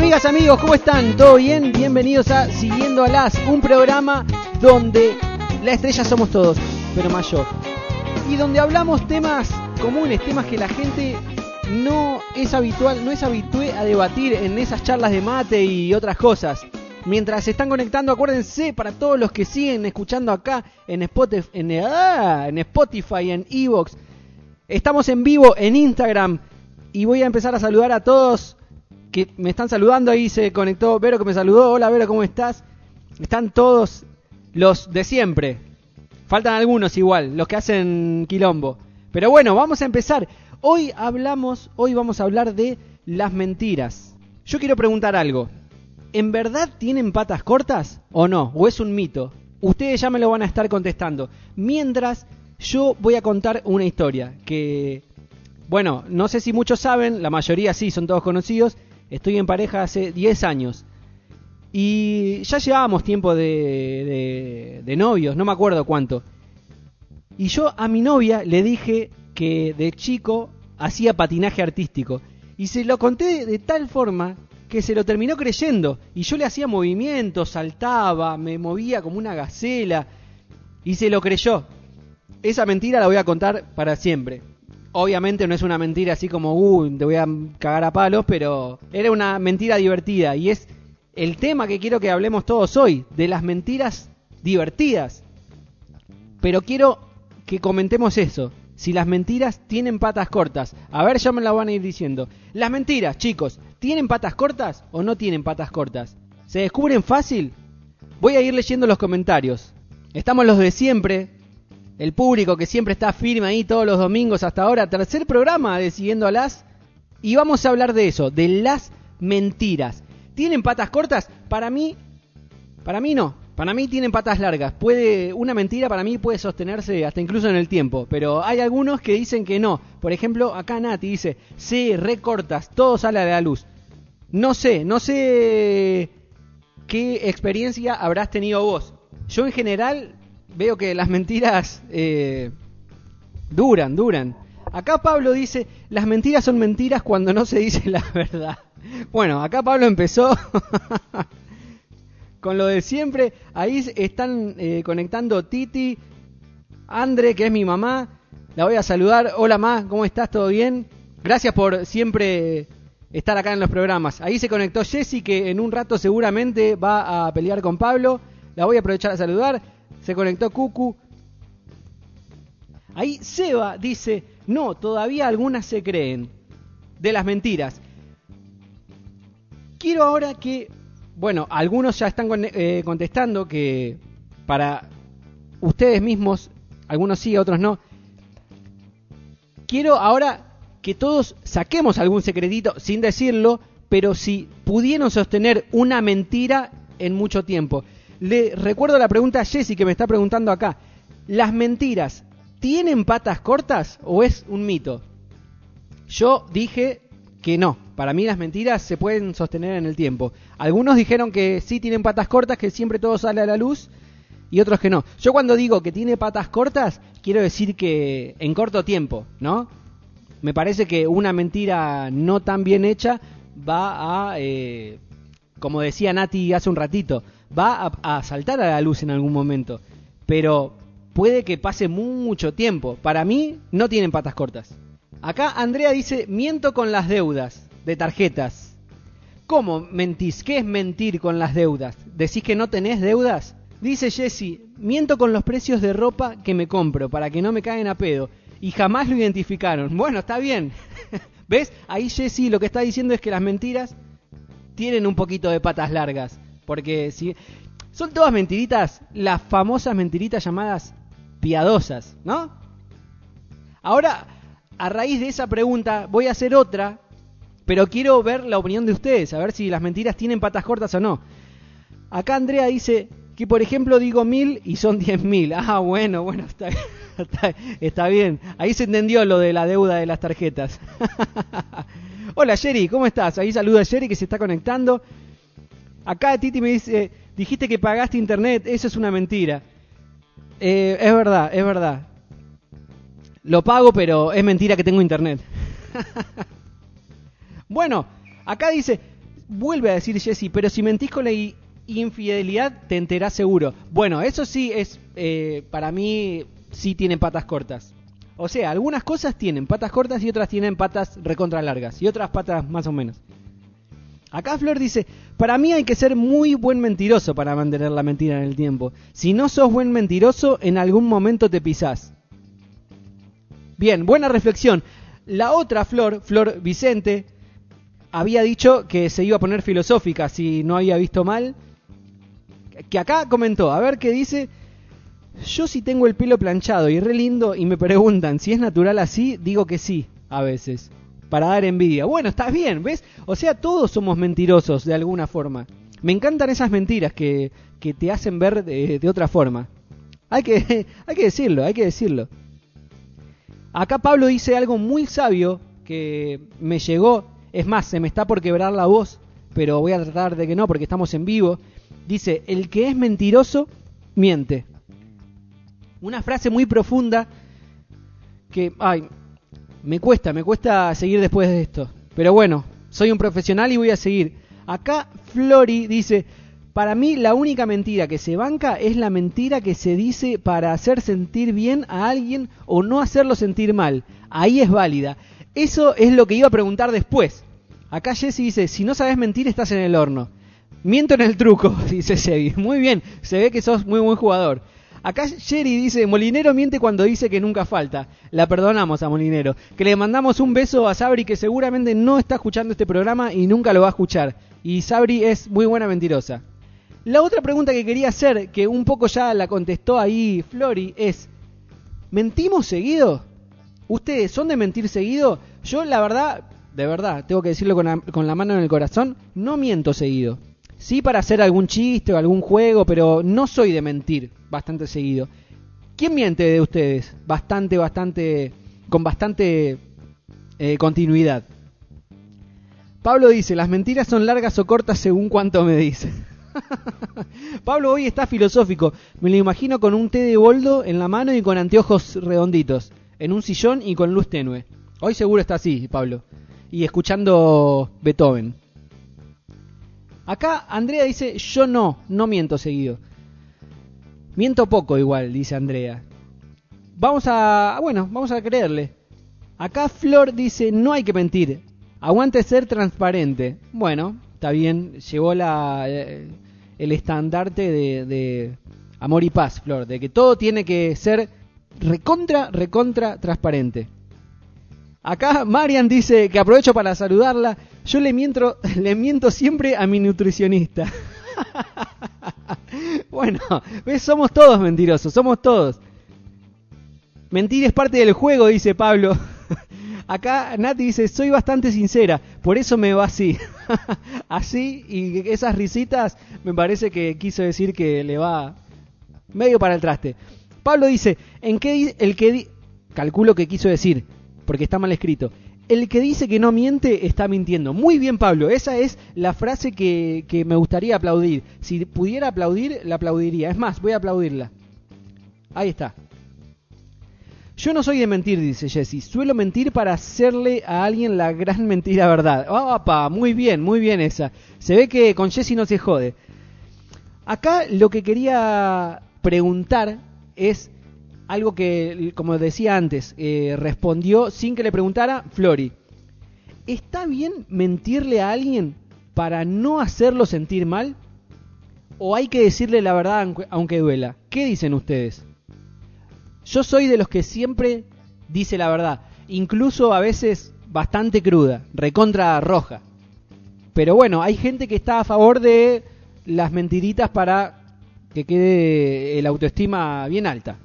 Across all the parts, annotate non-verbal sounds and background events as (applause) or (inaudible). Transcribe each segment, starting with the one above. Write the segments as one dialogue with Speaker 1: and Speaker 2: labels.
Speaker 1: Amigas, amigos, ¿cómo están? ¿Todo bien? Bienvenidos a Siguiendo a las, un programa donde la estrella somos todos, pero más. Y donde hablamos temas comunes, temas que la gente no es habitual, no es habitué a debatir en esas charlas de mate y otras cosas. Mientras se están conectando, acuérdense para todos los que siguen escuchando acá en Spotify, en, ah, en Spotify, en Evox. Estamos en vivo en Instagram y voy a empezar a saludar a todos que me están saludando. Ahí se conectó Vero que me saludó. Hola Vero, ¿cómo estás? Están todos los de siempre. Faltan algunos igual, los que hacen quilombo. Pero bueno, vamos a empezar. Hoy hablamos, hoy vamos a hablar de las mentiras. Yo quiero preguntar algo. ¿En verdad tienen patas cortas o no? ¿O es un mito? Ustedes ya me lo van a estar contestando. Mientras yo voy a contar una historia que, bueno, no sé si muchos saben, la mayoría sí, son todos conocidos. Estoy en pareja hace 10 años. Y ya llevábamos tiempo de, de, de novios, no me acuerdo cuánto. Y yo a mi novia le dije que de chico hacía patinaje artístico. Y se lo conté de tal forma que se lo terminó creyendo. Y yo le hacía movimientos, saltaba, me movía como una gacela. Y se lo creyó. Esa mentira la voy a contar para siempre. Obviamente no es una mentira así como, uh, te voy a cagar a palos, pero era una mentira divertida. Y es el tema que quiero que hablemos todos hoy, de las mentiras divertidas. Pero quiero que comentemos eso. Si las mentiras tienen patas cortas. A ver, ya me la van a ir diciendo. Las mentiras, chicos, ¿tienen patas cortas o no tienen patas cortas? ¿Se descubren fácil? Voy a ir leyendo los comentarios. Estamos los de siempre. El público que siempre está firme ahí todos los domingos hasta ahora. Tercer programa de Siguiendo a las. Y vamos a hablar de eso, de las mentiras. ¿Tienen patas cortas? Para mí, para mí no. Para mí tienen patas largas. Puede una mentira para mí puede sostenerse hasta incluso en el tiempo, pero hay algunos que dicen que no. Por ejemplo, acá Nati dice, "Sí, recortas, todo sale a la luz." No sé, no sé qué experiencia habrás tenido vos. Yo en general veo que las mentiras eh, duran, duran. Acá Pablo dice, las mentiras son mentiras cuando no se dice la (laughs) verdad. Bueno, acá Pablo empezó (laughs) con lo de siempre. Ahí están eh, conectando Titi, Andre, que es mi mamá. La voy a saludar. Hola, Ma, ¿cómo estás? ¿Todo bien? Gracias por siempre estar acá en los programas. Ahí se conectó Jessy, que en un rato seguramente va a pelear con Pablo. La voy a aprovechar a saludar. Se conectó Cucu. Ahí Seba dice, no, todavía algunas se creen de las mentiras. Quiero ahora que bueno, algunos ya están eh, contestando que para ustedes mismos, algunos sí, otros no. Quiero ahora que todos saquemos algún secretito sin decirlo, pero si pudieron sostener una mentira en mucho tiempo. Le recuerdo la pregunta a Jessy que me está preguntando acá. ¿Las mentiras tienen patas cortas o es un mito? Yo dije que no. Para mí las mentiras se pueden sostener en el tiempo. Algunos dijeron que sí tienen patas cortas, que siempre todo sale a la luz, y otros que no. Yo cuando digo que tiene patas cortas, quiero decir que en corto tiempo, ¿no? Me parece que una mentira no tan bien hecha va a, eh, como decía Nati hace un ratito, va a, saltar a la luz en algún momento. Pero puede que pase mucho tiempo. Para mí no tienen patas cortas. Acá Andrea dice, miento con las deudas de tarjetas. ¿Cómo mentís? ¿Qué es mentir con las deudas? ¿Decís que no tenés deudas? Dice Jesse, miento con los precios de ropa que me compro para que no me caigan a pedo. Y jamás lo identificaron. Bueno, está bien. (laughs) ¿Ves? Ahí Jesse lo que está diciendo es que las mentiras tienen un poquito de patas largas. Porque si... Son todas mentiritas, las famosas mentiritas llamadas piadosas, ¿no? Ahora, a raíz de esa pregunta voy a hacer otra, pero quiero ver la opinión de ustedes, a ver si las mentiras tienen patas cortas o no. Acá Andrea dice que, por ejemplo, digo mil y son diez mil. (laughs) Ah, bueno, bueno, (laughs) está, está, bien. Ahí se entendió lo de la deuda de las tarjetas. (laughs) Hola, Sherry, ¿cómo estás? Ahí saluda a Sherry que se está conectando. Acá Titi me dice, dijiste que pagaste internet, eso es una mentira. Eh, es verdad, es verdad. Lo pago, pero es mentira que tengo internet. (laughs) bueno, acá dice, vuelve a decir Jesse, pero si mentís con la infidelidad te enterás seguro. Bueno, eso sí es, eh, para mí, sí tienen patas cortas. O sea, algunas cosas tienen patas cortas y otras tienen patas recontra largas y otras patas más o menos. Acá Flor dice, para mí hay que ser muy buen mentiroso para mantener la mentira en el tiempo. Si no sos buen mentiroso, en algún momento te pisás. Bien, buena reflexión. La otra Flor, Flor Vicente, había dicho que se iba a poner filosófica si no había visto mal. Que acá comentó, a ver qué dice. Yo si tengo el pelo planchado y re lindo y me preguntan si es natural así, digo que sí, a veces para dar envidia. Bueno, estás bien, ¿ves? O sea, todos somos mentirosos de alguna forma. Me encantan esas mentiras que, que te hacen ver de, otra forma. Hay que, (laughs) hay que decirlo, hay que decirlo. Acá Pablo dice algo muy sabio que me llegó. Es más, se me está por quebrar la voz, pero voy a tratar de que no porque estamos en vivo. Dice, el que es mentiroso, miente. Una frase muy profunda que, ay, me cuesta, me cuesta seguir después de esto. Pero bueno, soy un profesional y voy a seguir. Acá Flori dice, para mí la única mentira que se banca es la mentira que se dice para hacer sentir bien a alguien o no hacerlo sentir mal. Ahí es válida. Eso es lo que iba a preguntar después. Acá Jesse dice, si no sabes mentir estás en el horno. Miento en el truco, (laughs) dice Sebi. Muy bien, se ve que sos muy buen jugador. Acá Jerry dice, Molinero miente cuando dice que nunca falta. La perdonamos a Molinero. Que le mandamos un beso a Sabri que seguramente no está escuchando este programa y nunca lo va a escuchar. Y Sabri es muy buena mentirosa. La otra pregunta que quería hacer, que un poco ya la contestó ahí Flori, es, ¿mentimos seguido? ¿Ustedes son de mentir seguido? Yo la verdad, de verdad, tengo que decirlo con la, con la mano en el corazón, no miento seguido. Sí para hacer algún chiste o algún juego, pero no soy de mentir bastante seguido. ¿Quién miente de ustedes? Bastante, bastante, con bastante eh, continuidad. Pablo dice, las mentiras son largas o cortas según cuánto me dice. (laughs) Pablo hoy está filosófico. Me lo imagino con un té de boldo en la mano y con anteojos redonditos, en un sillón y con luz tenue. Hoy seguro está así, Pablo. Y escuchando Beethoven. Acá Andrea dice, yo no, no miento seguido. Miento poco igual, dice Andrea. Vamos a, bueno, vamos a creerle. Acá Flor dice, no hay que mentir, aguante ser transparente. Bueno, está bien, llevó la, eh, el estandarte de, de amor y paz, Flor, de que todo tiene que ser recontra, recontra transparente. Acá Marian dice que aprovecho para saludarla. Yo le miento, (laughs) le miento siempre a mi nutricionista. (laughs) bueno, ¿ves? somos todos mentirosos, somos todos. Mentir es parte del juego, dice Pablo. (laughs) Acá Nati dice, soy bastante sincera, por eso me va así. así y esas risitas me parece que quiso decir que le va medio para el traste. Pablo dice, ¿en qué el que calculo que quiso decir? porque está mal escrito. El que dice que no miente está mintiendo. Muy bien, Pablo. Esa es la frase que, me gustaría aplaudir. Si pudiera aplaudir, la aplaudiría. Es más, voy a aplaudirla. Ahí está. Yo no soy de mentir, dice Jesse. Suelo mentir para hacerle a alguien la gran mentira verdad. ¡Opa! Muy bien, muy bien esa. Se ve que con Jesse no se jode. Acá lo que quería preguntar es algo que, como decía antes, eh, respondió sin que le preguntara Flori. ¿Está bien mentirle a alguien para no hacerlo sentir mal? ¿O hay que decirle la verdad aunque duela? ¿Qué dicen ustedes? Yo soy de los que siempre dice la verdad, incluso a veces bastante cruda, recontra roja. Pero bueno, hay gente que está a favor de las mentiritas para que quede el autoestima bien alta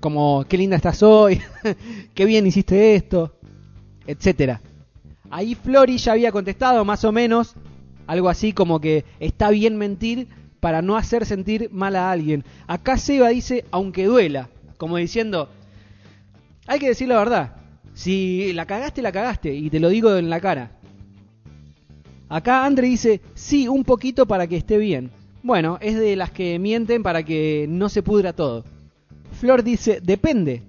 Speaker 1: como qué linda estás hoy, (laughs) qué bien hiciste esto, etcétera. Ahí Flori ya había contestado más o menos algo así como que está bien mentir para no hacer sentir mal a alguien. Acá Seba dice aunque duela, como diciendo, hay que decir la verdad. Si la cagaste, la cagaste, y te lo digo en la cara. Acá Andre dice, sí, un poquito para que esté bien. Bueno, es de las que mienten para que no se pudra todo. Flor dice, depende.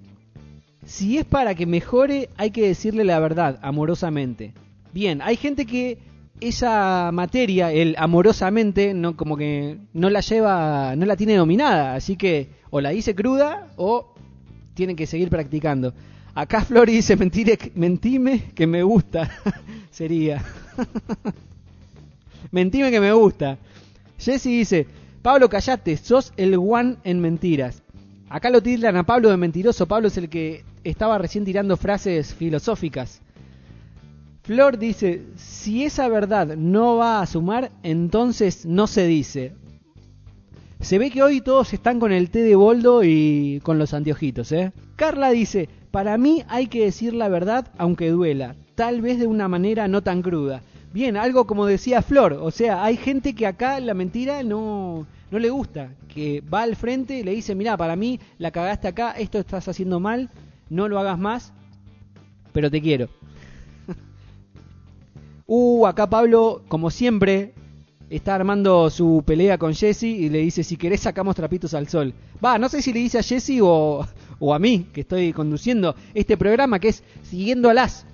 Speaker 1: Si es para que mejore, hay que decirle la verdad, amorosamente. Bien, hay gente que esa materia, el amorosamente, no como que no la lleva, no la tiene dominada, así que o la dice cruda o tiene que seguir practicando. Acá Flori dice, mentire, mentime que me gusta. (laughs) Sería. (laughs) mentime que me gusta. Jesse dice, Pablo, callate, sos el one en mentiras. Acá lo tildan a Pablo de mentiroso. Pablo es el que estaba recién tirando frases filosóficas. Flor dice, si esa verdad no va a sumar, entonces no se dice. Se ve que hoy todos están con el té de boldo y con los anteojitos, ¿eh? Carla dice, para mí hay que decir la verdad aunque duela, tal vez de una manera no tan cruda. Bien, algo como decía Flor, o sea, hay gente que acá la mentira no, no le gusta, que va al frente y le dice, mira, para mí la cagaste acá, esto estás haciendo mal, no lo hagas más, pero te quiero. (laughs) uh, acá Pablo, como siempre, está armando su pelea con Jesse y le dice, si querés sacamos trapitos al sol. Va, no sé si le dice a Jesse o, o a mí, que estoy conduciendo este programa que es Siguiendo a las,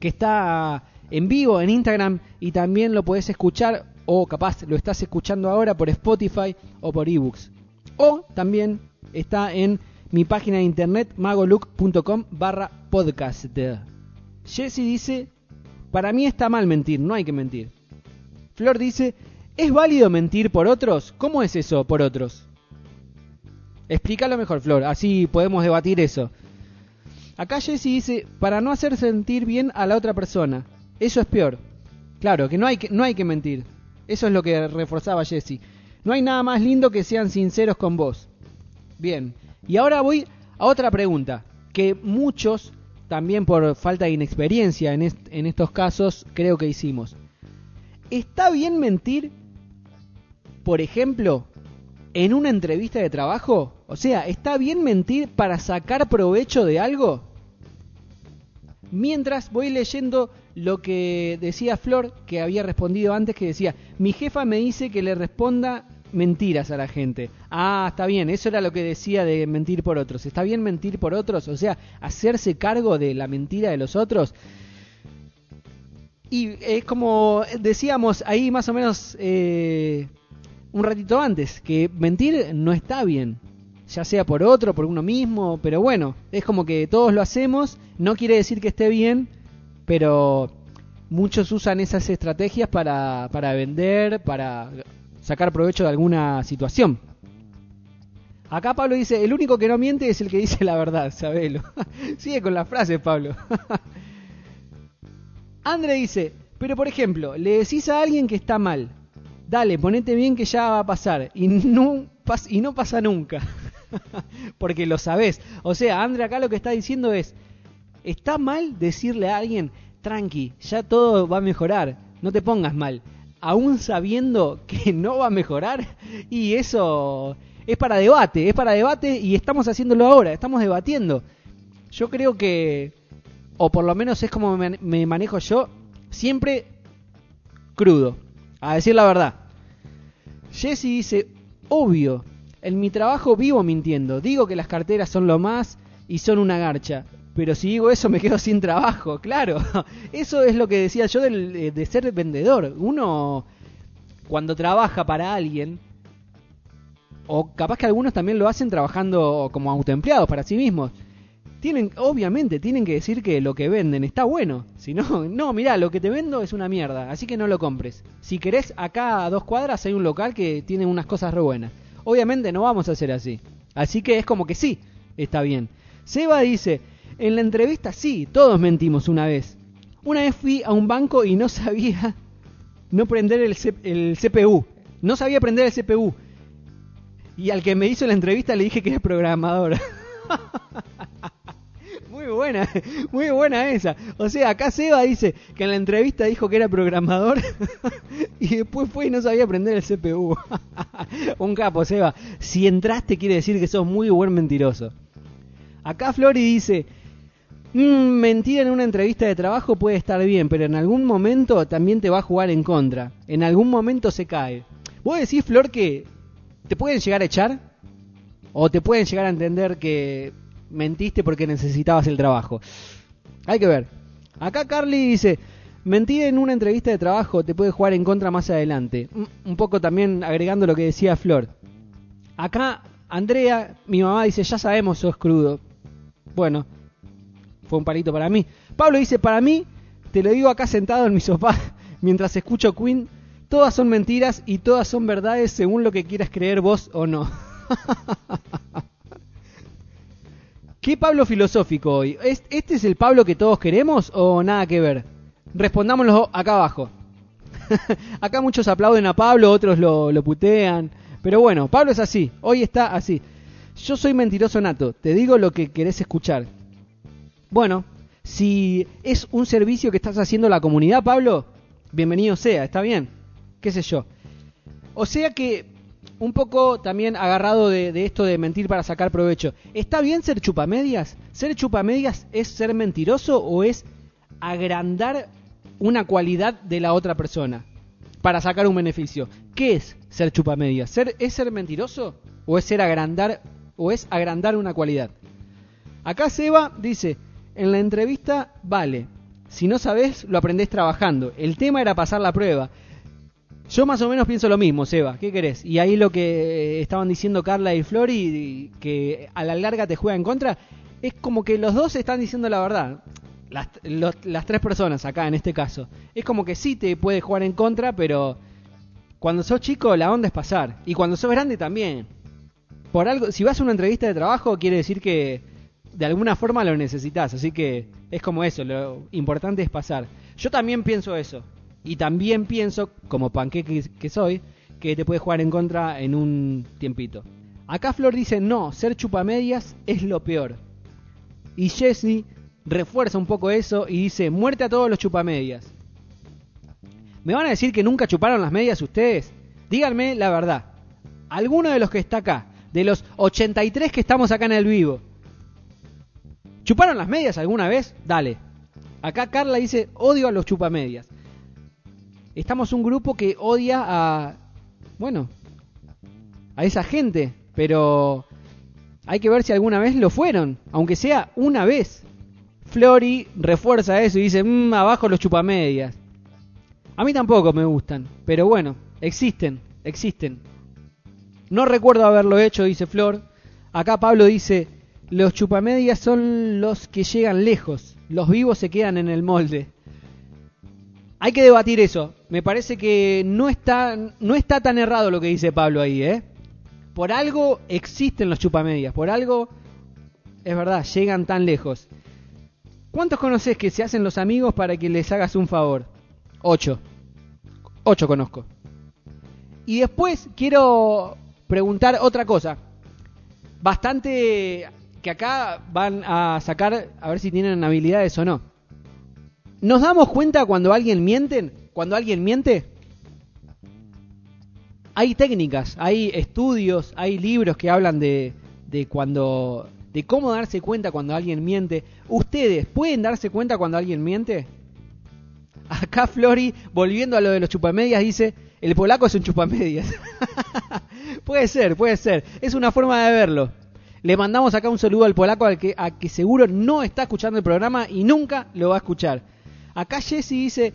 Speaker 1: que está en vivo en Instagram y también lo podés escuchar o capaz lo estás escuchando ahora por Spotify o por ebooks. O también está en mi página de internet magolook.com barra podcast. Jesse dice, para mí está mal mentir, no hay que mentir. Flor dice, ¿es válido mentir por otros? ¿Cómo es eso por otros? Explícalo mejor, Flor, así podemos debatir eso. Acá Jesse dice, para no hacer sentir bien a la otra persona. Eso es peor. Claro, que no hay que, no hay que mentir. Eso es lo que reforzaba Jesse. No hay nada más lindo que sean sinceros con vos. Bien, y ahora voy a otra pregunta, que muchos, también por falta de inexperiencia en, en estos casos, creo que hicimos. ¿Está bien mentir, por ejemplo, en una entrevista de trabajo? O sea, ¿está bien mentir para sacar provecho de algo? Mientras voy leyendo lo que decía Flor, que había respondido antes, que decía, mi jefa me dice que le responda mentiras a la gente. Ah, está bien, eso era lo que decía de mentir por otros. ¿Está bien mentir por otros? O sea, hacerse cargo de la mentira de los otros. Y es como decíamos ahí más o menos eh, un ratito antes, que mentir no está bien. Ya sea por otro, por uno mismo, pero bueno, es como que todos lo hacemos, no quiere decir que esté bien, pero muchos usan esas estrategias para, para vender, para sacar provecho de alguna situación. Acá Pablo dice, el único que no miente es el que dice la verdad, (laughs) sabelo. Sigue con las frases, Pablo. (laughs) Andre dice, pero por ejemplo, le decís a alguien que está mal, dale, ponete bien que ya va a pasar, y no, y no pasa nunca. (laughs) Porque lo sabés. O sea, Andre acá lo que está diciendo es, Está mal decirle a alguien, tranqui, ya todo va a mejorar, no te pongas mal, aún sabiendo que (laughs) no va a mejorar. Y eso es para debate, es para debate y estamos haciéndolo ahora, estamos debatiendo. Yo creo que, o por lo menos es como me manejo yo, siempre crudo, a decir la verdad. Jesse dice, obvio, en mi trabajo vivo mintiendo, digo que las carteras son lo más y son una garcha, pero si digo eso me quedo sin trabajo, (laughs) claro. Eso es lo que decía yo de, de ser vendedor. Uno, cuando trabaja para alguien, o capaz que algunos también lo hacen trabajando como autoempleados para sí mismos, tienen, obviamente, tienen que decir que lo que venden está bueno. Si no, (laughs) no, mirá, lo que te vendo es una mierda, así que no lo compres. Si querés, acá a dos cuadras hay un local que tiene unas cosas re buenas. Obviamente no vamos a hacer así. Así que es como que sí, está bien. Seba dice, en la entrevista sí, todos mentimos una vez. Una vez fui a un banco y no sabía no prender el, el CPU. No sabía prender el CPU. Y al que me hizo la entrevista le dije que era programador. (laughs) muy buena, (laughs) muy buena esa. O sea, acá Seba dice que en la entrevista dijo que era programador (laughs) y después fue y no sabía prender el CPU. (laughs) Un capo, Seba. Si entraste quiere decir que sos muy buen mentiroso. Acá Flori dice, Mm, mentir en una entrevista de trabajo puede estar bien, pero en algún momento también te va a jugar en contra. En algún momento se cae. ¿Vos decís, Flor, que te pueden llegar a echar? ¿O te pueden llegar a entender que mentiste porque necesitabas el trabajo? Hay que ver. Acá Carly dice, Mentir en una entrevista de trabajo te puede jugar en contra más adelante. Un poco también agregando lo que decía Flor. Acá Andrea, mi mamá dice, ya sabemos, sos crudo. Bueno, fue un palito para mí. Pablo dice, para mí, te lo digo acá sentado en mi sofá, (laughs) mientras escucho Queen, todas son mentiras y todas son verdades según lo que quieras creer vos o no. (laughs) ¿Qué Pablo filosófico hoy? ¿Este es el Pablo que todos queremos o nada que ver? Respondámoslo acá abajo. (laughs) acá muchos aplauden a Pablo, otros lo, lo putean. Pero bueno, Pablo es así, hoy está así. Yo soy mentiroso nato, te digo lo que querés escuchar. Bueno, si es un servicio que estás haciendo a la comunidad, Pablo, bienvenido sea, está bien, qué sé yo. O sea que un poco también agarrado de, esto de mentir para sacar provecho. ¿Está bien ser chupamedias? ¿Ser chupamedias es ser mentiroso o es agrandar una cualidad de la otra persona para sacar un beneficio? ¿Qué es ser chupamedias? ¿Ser, ¿Es ser mentiroso o es ser agrandar o es agrandar una cualidad? Acá Seba dice, en la entrevista vale, si no sabes lo aprendés trabajando. El tema era pasar la prueba. Yo más o menos pienso lo mismo, Seba. ¿Qué querés? Y ahí lo que estaban diciendo Carla y Flori, que a la larga te juega en contra, es como que los dos están diciendo la verdad. Las, las tres personas acá en este caso. Es como que sí te puede jugar en contra, pero cuando sos chico la onda es pasar. Y cuando sos grande también. Por algo, si vas a una entrevista de trabajo quiere decir que de alguna forma lo necesitas. Así que es como eso, lo importante es pasar. Yo también pienso eso. Y también pienso, como panqueque que soy, que te puede jugar en contra en un tiempito. Acá Flor dice, no, ser chupamedias es lo peor. Y Jesse refuerza un poco eso y dice, muerte a todos los chupamedias. ¿Me van a decir que nunca chuparon las medias ustedes? Díganme la verdad. ¿Alguno de los que está acá, de los 83 que estamos acá en el vivo, chuparon las medias alguna vez? Dale. Acá Carla dice, odio a los chupamedias estamos un grupo que odia a, bueno, a esa gente, pero hay que ver si alguna vez lo fueron, aunque sea una vez. Flori refuerza eso y dice, mmm, abajo los chupamedias. A mí tampoco me gustan, pero bueno, existen, existen. No recuerdo haberlo hecho, dice Flor. Acá Pablo dice, los chupamedias son los que llegan lejos, los vivos se quedan en el molde. Hay que debatir eso. Me parece que no está, no está tan errado lo que dice Pablo ahí, ¿eh? Por algo existen los chupamedias, por algo, es verdad, llegan tan lejos. ¿Cuántos conoces que se hacen los amigos para que les hagas un favor? Ocho. Ocho conozco. Y después quiero preguntar otra cosa. Bastante que acá van a sacar a ver si tienen habilidades o no. ¿Nos damos cuenta cuando alguien miente? Cuando alguien miente. Hay técnicas, hay estudios, hay libros que hablan de, de cuando de cómo darse cuenta cuando alguien miente. ¿Ustedes pueden darse cuenta cuando alguien miente? Acá Flori, volviendo a lo de los chupamedias, dice, el polaco es un chupamedias. (laughs) puede ser, puede ser. Es una forma de verlo. Le mandamos acá un saludo al polaco al que, a que seguro no está escuchando el programa y nunca lo va a escuchar. Acá Jesse dice,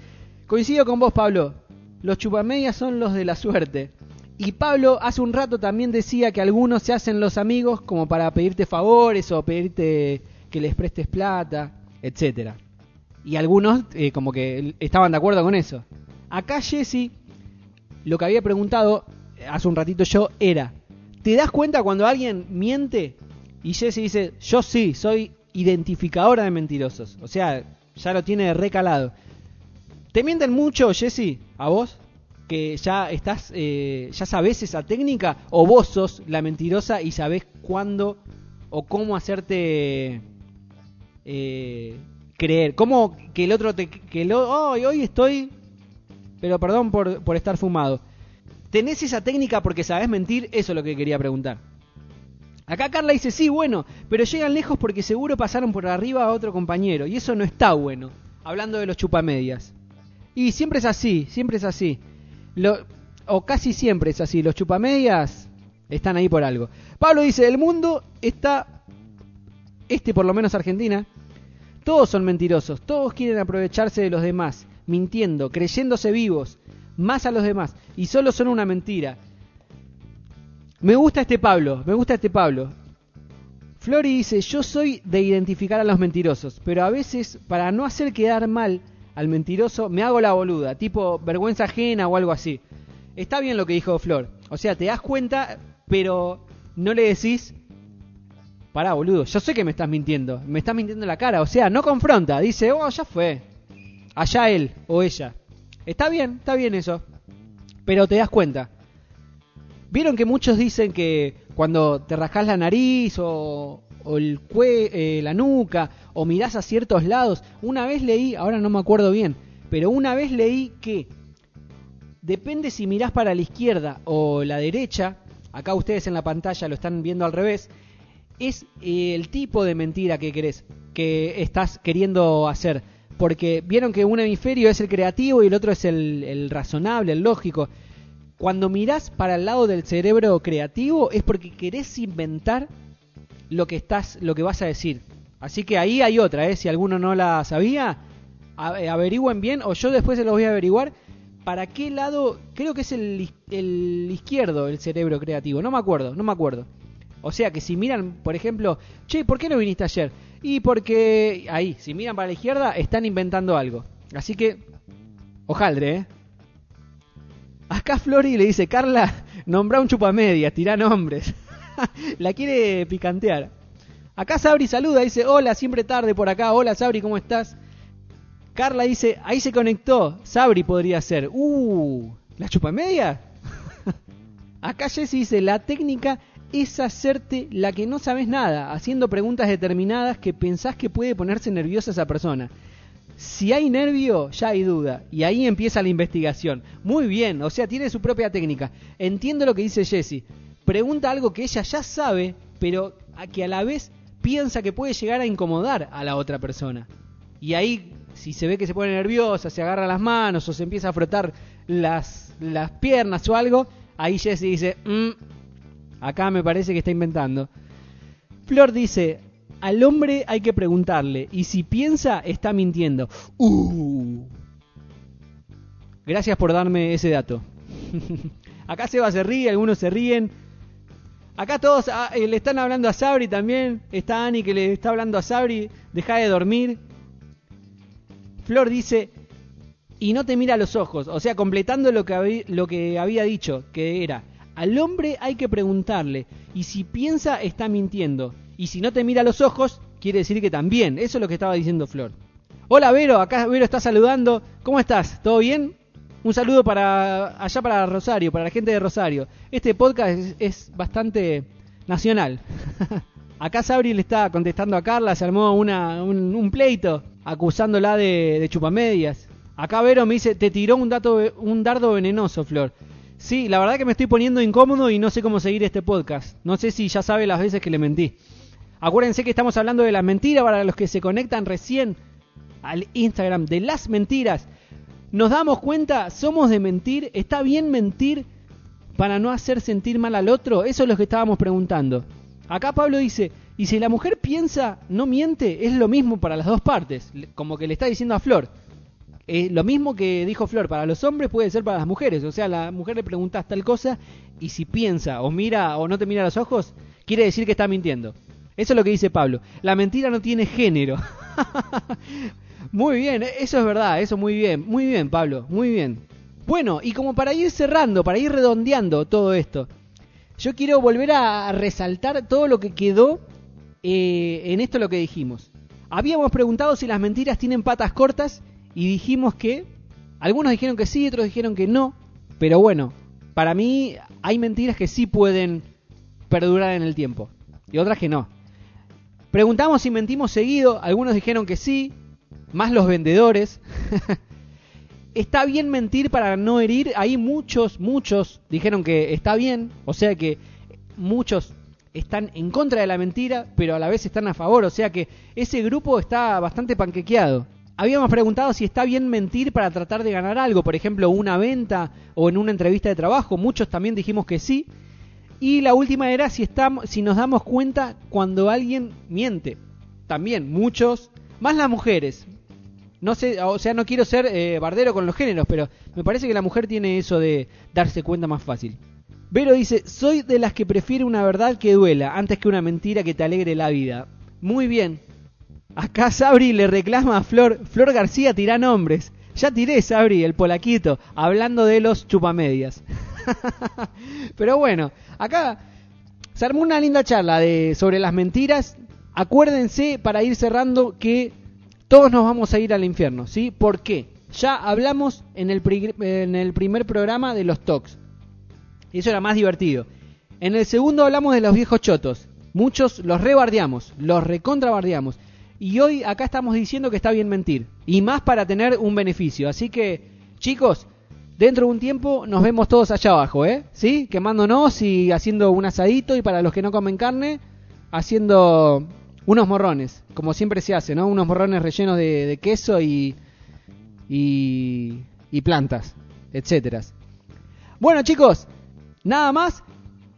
Speaker 1: coincido con vos Pablo, los chupamedias son los de la suerte. Y Pablo hace un rato también decía que algunos se hacen los amigos como para pedirte favores o pedirte que les prestes plata, etcétera. Y algunos eh, como que estaban de acuerdo con eso. Acá Jesse lo que había preguntado hace un ratito yo era, ¿te das cuenta cuando alguien miente? Y Jesse dice, yo sí, soy identificadora de mentirosos. O sea, ya lo tiene recalado. ¿Te mienten mucho, Jesse? ¿A vos? ¿Que ya estás, eh, ya sabes esa técnica? ¿O vos sos la mentirosa y sabés cuándo o cómo hacerte eh, creer? ¿Cómo que el otro te... que lo, hoy estoy... Pero perdón por, por estar fumado. ¿Tenés esa técnica porque sabés mentir? Eso es lo que quería preguntar. Acá Carla dice, sí, bueno, pero llegan lejos porque seguro pasaron por arriba a otro compañero. Y eso no está bueno, hablando de los chupamedias. Y siempre es así, siempre es así. Lo, o casi siempre es así. Los chupamedias están ahí por algo. Pablo dice, el mundo está, este por lo menos Argentina, Todos son mentirosos, todos quieren aprovecharse de los demás, mintiendo, creyéndose vivos, más a los demás, y solo son una mentira. Me gusta este Pablo, me gusta este Pablo. Flori dice, yo soy de identificar a los mentirosos, pero a veces, para no hacer quedar mal al mentiroso, me hago la boluda, tipo vergüenza ajena o algo así. Está bien lo que dijo Flor. O sea, te das cuenta, pero no le decís, pará, boludo, yo sé que me estás mintiendo, me estás mintiendo en la cara. O sea, no confronta, dice, oh, ya fue. Allá él o ella. Está bien, está bien eso. Pero te das cuenta. Vieron que muchos dicen que cuando te rascas la nariz o, el cue eh, la nuca o mirás a ciertos lados, una vez leí, ahora no me acuerdo bien, pero una vez leí que depende si mirás para la izquierda o la derecha, acá ustedes en la pantalla lo están viendo al revés, es eh, el tipo de mentira que querés, que estás queriendo hacer. Porque vieron que un hemisferio es el creativo y el otro es el, el razonable, el lógico. Cuando mirás para el lado del cerebro creativo es porque querés inventar lo que estás, lo que vas a decir. Así que ahí hay otra, ¿eh? si alguno no la sabía, averigüen bien o yo después se los voy a averiguar para qué lado, creo que es el, el izquierdo el cerebro creativo, no me acuerdo, no me acuerdo. O sea que si miran, por ejemplo, che, ¿por qué no viniste ayer? Y porque ahí, si miran para la izquierda, están inventando algo. Así que, ojaldre, ¿eh? Acá Flori le dice, Carla, nombra un chupamedia, tira nombres. (laughs) la quiere picantear. Acá Sabri saluda, dice, hola, siempre tarde por acá. Hola Sabri, ¿cómo estás? Carla dice, ahí se conectó. Sabri podría ser. Uh, ¿la chupamedia? (laughs) acá Jessy dice, la técnica es hacerte la que no sabes nada, haciendo preguntas determinadas que pensás que puede ponerse nerviosa esa persona. Si hay nervio, ya hay duda. Y ahí empieza la investigación. Muy bien, o sea, tiene su propia técnica. Entiendo lo que dice Jessie. Pregunta algo que ella ya sabe, pero a que a la vez piensa que puede llegar a incomodar a la otra persona. Y ahí, si se ve que se pone nerviosa, se agarra las manos o se empieza a frotar las, las piernas o algo, ahí Jessie dice, mm, acá me parece que está inventando. Flor dice, al hombre hay que preguntarle, y si piensa, está mintiendo. Uh. Gracias por darme ese dato. (laughs) Acá Seba se ríe, algunos se ríen. Acá todos ah, eh, le están hablando a Sabri también. Está Ani que le está hablando a Sabri. Deja de dormir. Flor dice, y no te mira a los ojos. O sea, completando lo que, lo que había dicho, que era, al hombre hay que preguntarle, y si piensa, está mintiendo. Y si no te mira los ojos, quiere decir que también. Eso es lo que estaba diciendo Flor. Hola Vero, acá Vero está saludando. ¿Cómo estás? ¿Todo bien? Un saludo para allá para Rosario, para la gente de Rosario. Este podcast es, bastante nacional. (laughs) acá Sabri le está contestando a Carla, se armó una, un, pleito acusándola de, de, chupamedias. Acá Vero me dice, te tiró un, dato, un dardo venenoso, Flor. Sí, la verdad que me estoy poniendo incómodo y no sé cómo seguir este podcast. No sé si ya sabe las veces que le mentí. Acuérdense que estamos hablando de las mentiras para los que se conectan recién al Instagram de las mentiras. Nos damos cuenta, somos de mentir, está bien mentir para no hacer sentir mal al otro, eso es lo que estábamos preguntando. Acá Pablo dice, y si la mujer piensa, no miente, es lo mismo para las dos partes, como que le está diciendo a Flor. Eh, lo mismo que dijo Flor, para los hombres puede ser para las mujeres, o sea, la mujer le pregunta tal cosa y si piensa o mira o no te mira los ojos, quiere decir que está mintiendo. Eso es lo que dice Pablo. La mentira no tiene género. (laughs) muy bien, eso es verdad, eso muy bien, muy bien Pablo, muy bien. Bueno, y como para ir cerrando, para ir redondeando todo esto, yo quiero volver a resaltar todo lo que quedó eh, en esto lo que dijimos. Habíamos preguntado si las mentiras tienen patas cortas y dijimos que algunos dijeron que sí, otros dijeron que no, pero bueno, para mí hay mentiras que sí pueden perdurar en el tiempo y otras que no. Preguntamos si mentimos seguido, algunos dijeron que sí, más los vendedores. (laughs) ¿Está bien mentir para no herir? Ahí muchos, muchos dijeron que está bien, o sea que muchos están en contra de la mentira, pero a la vez están a favor, o sea que ese grupo está bastante panquequeado. Habíamos preguntado si está bien mentir para tratar de ganar algo, por ejemplo, una venta o en una entrevista de trabajo, muchos también dijimos que sí, y la última era si, estamos, si nos damos cuenta cuando alguien miente. También muchos Más las mujeres. No sé, o sea, no quiero ser eh, bardero con los géneros, pero me parece que la mujer tiene eso de darse cuenta más fácil. Vero dice, soy de las que prefiere una verdad que duela antes que una mentira que te alegre la vida. Muy bien. Acá Sabri le reclama a Flor, Flor García tira nombres. Ya tiré, Sabri, el polaquito, hablando de los chupamedias. (laughs) Pero bueno, acá se armó una linda charla de, sobre las mentiras. Acuérdense para ir cerrando que todos nos vamos a ir al infierno, ¿sí? ¿Por qué? Ya hablamos en el, primer programa de los talks. Eso era más divertido. En el segundo hablamos de los viejos chotos. Muchos los rebardeamos, los recontrabardeamos. Y hoy acá estamos diciendo que está bien mentir. Y más para tener un beneficio. Así que, chicos, dentro de un tiempo nos vemos todos allá abajo, ¿eh? ¿Sí? Quemándonos y haciendo un asadito. Y para los que no comen carne, haciendo unos morrones. Como siempre se hace, ¿no? Unos morrones rellenos de, queso y, y, y plantas, etcétera. Bueno, chicos, nada más.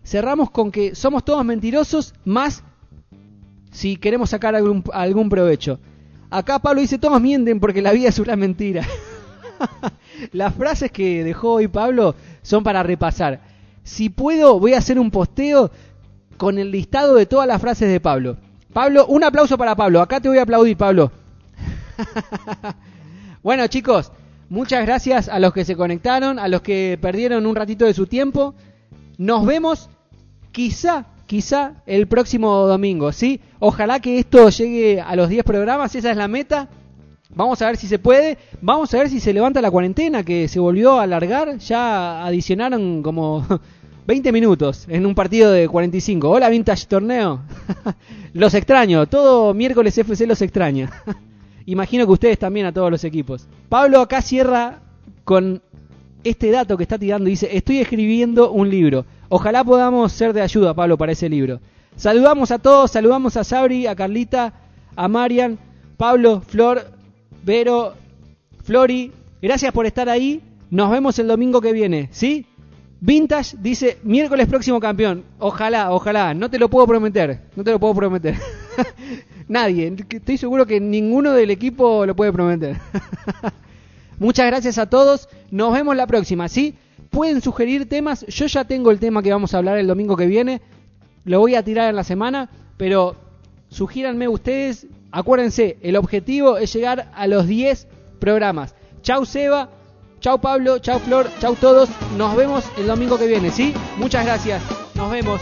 Speaker 1: Cerramos con que somos todos mentirosos, más si queremos sacar algún, algún provecho. Acá Pablo dice, todos mienten porque la vida es una mentira. (laughs) (laughs) Las frases que dejó hoy Pablo son para repasar. Si puedo, voy a hacer un posteo con el listado de todas las frases de Pablo. Pablo, un aplauso para Pablo. Acá te voy a aplaudir, Pablo. (laughs) bueno, chicos, muchas gracias a los que se conectaron, a los que perdieron un ratito de su tiempo. Nos vemos quizá quizá el próximo domingo, ¿sí? Ojalá que esto llegue a los 10 programas, esa es la meta. Vamos a ver si se puede, vamos a ver si se levanta la cuarentena que se volvió a alargar, ya adicionaron como (laughs) 20 minutos en un partido de 45. Hola Vintage Torneo. (laughs) los extraño, todo miércoles FC los extraña. (laughs) Imagino que ustedes también a todos los equipos. Pablo acá cierra con este dato que está tirando, dice, estoy escribiendo un libro. Ojalá podamos ser de ayuda, Pablo, para ese libro. Saludamos a todos, saludamos a Sabri, a Carlita, a Marian, Pablo, Flor, Vero, Flori. Gracias por estar ahí. Nos vemos el domingo que viene, ¿sí? Vintage dice miércoles próximo campeón. Ojalá, ojalá. No te lo puedo prometer. No te lo puedo prometer. (laughs) Nadie. Estoy seguro que ninguno del equipo lo puede prometer. (laughs) Muchas gracias a todos. Nos vemos la próxima, ¿sí? pueden sugerir temas. Yo ya tengo el tema que vamos a hablar el domingo que viene. Lo voy a tirar en la semana, pero sugíranme ustedes. Acuérdense, el objetivo es llegar a los 10 programas. Chau Seba, chau Pablo, chau Flor, chau todos. Nos vemos el domingo que viene, ¿sí? Muchas gracias. Nos vemos.